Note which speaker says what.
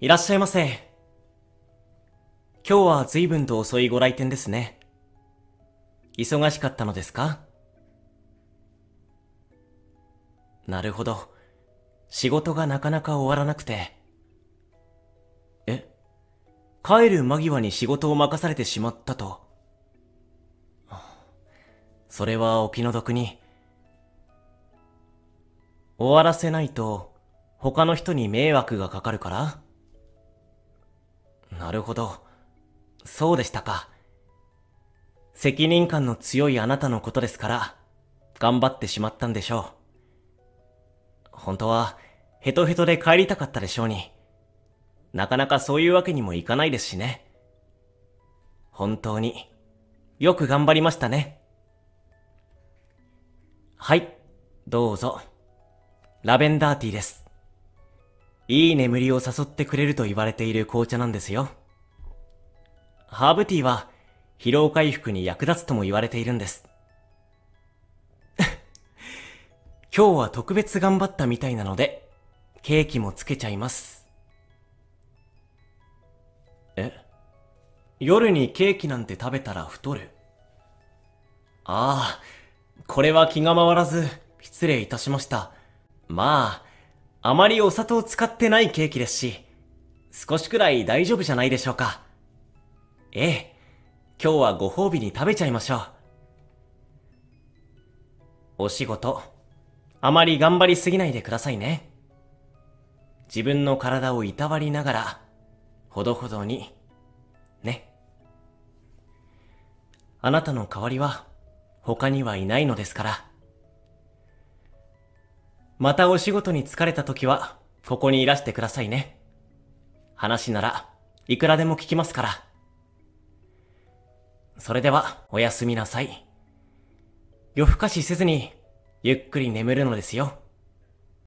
Speaker 1: いらっしゃいませ。今日は随分と遅いご来店ですね。忙しかったのですか？なるほど。仕事がなかなか終わらなくて。え？帰る間際に仕事を任されてしまったと。それはお気の毒に。終わらせないと、他の人に迷惑がかかるから？なるほど。そうでしたか。責任感の強いあなたのことですから、頑張ってしまったんでしょう。本当は、ヘトヘトで帰りたかったでしょうに。なかなかそういうわけにもいかないですしね。本当に、よく頑張りましたね。はい、どうぞ。ラベンダーティーです。いい眠りを誘ってくれると言われている紅茶なんですよ。ハーブティーは疲労回復に役立つとも言われているんです。今日は特別頑張ったみたいなので、ケーキもつけちゃいます。え？夜にケーキなんて食べたら太る？ああ、これは気が回らず、失礼いたしました。まあ、あまりお砂糖使ってないケーキですし、少しくらい大丈夫じゃないでしょうか。ええ、今日はご褒美に食べちゃいましょう。お仕事、あまり頑張りすぎないでくださいね。自分の体をいたわりながら、ほどほどに、ね。あなたの代わりは、他にはいないのですから。またお仕事に疲れた時は、ここにいらしてくださいね。話ならいくらでも聞きますから。それでは、おやすみなさい。夜更かしせずに、ゆっくり眠るのですよ。